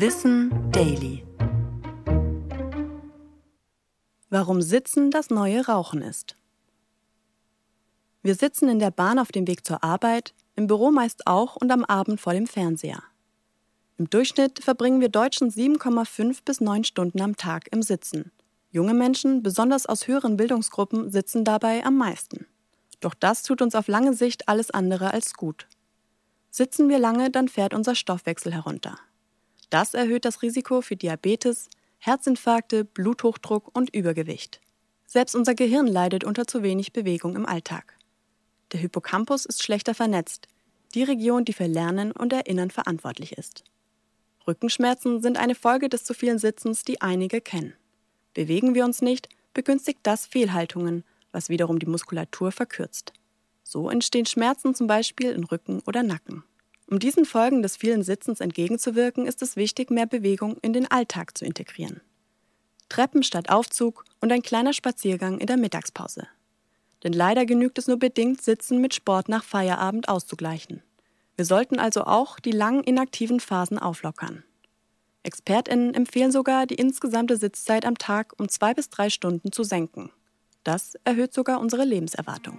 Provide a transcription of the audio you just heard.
Wissen Daily. Warum Sitzen das neue Rauchen ist. Wir sitzen in der Bahn auf dem Weg zur Arbeit, im Büro meist auch und am Abend vor dem Fernseher. Im Durchschnitt verbringen wir Deutschen 7,5 bis 9 Stunden am Tag im Sitzen. Junge Menschen, besonders aus höheren Bildungsgruppen, sitzen dabei am meisten. Doch das tut uns auf lange Sicht alles andere als gut. Sitzen wir lange, dann fährt unser Stoffwechsel herunter. Das erhöht das Risiko für Diabetes, Herzinfarkte, Bluthochdruck und Übergewicht. Selbst unser Gehirn leidet unter zu wenig Bewegung im Alltag. Der Hippocampus ist schlechter vernetzt, die Region, die für Lernen und Erinnern verantwortlich ist. Rückenschmerzen sind eine Folge des zu vielen Sitzens, die einige kennen. Bewegen wir uns nicht, begünstigt das Fehlhaltungen, was wiederum die Muskulatur verkürzt. So entstehen Schmerzen zum Beispiel in Rücken oder Nacken. Um diesen Folgen des vielen Sitzens entgegenzuwirken, ist es wichtig, mehr Bewegung in den Alltag zu integrieren. Treppen statt Aufzug und ein kleiner Spaziergang in der Mittagspause. Denn leider genügt es nur bedingt, Sitzen mit Sport nach Feierabend auszugleichen. Wir sollten also auch die langen inaktiven Phasen auflockern. ExpertInnen empfehlen sogar, die insgesamte Sitzzeit am Tag um zwei bis drei Stunden zu senken. Das erhöht sogar unsere Lebenserwartung.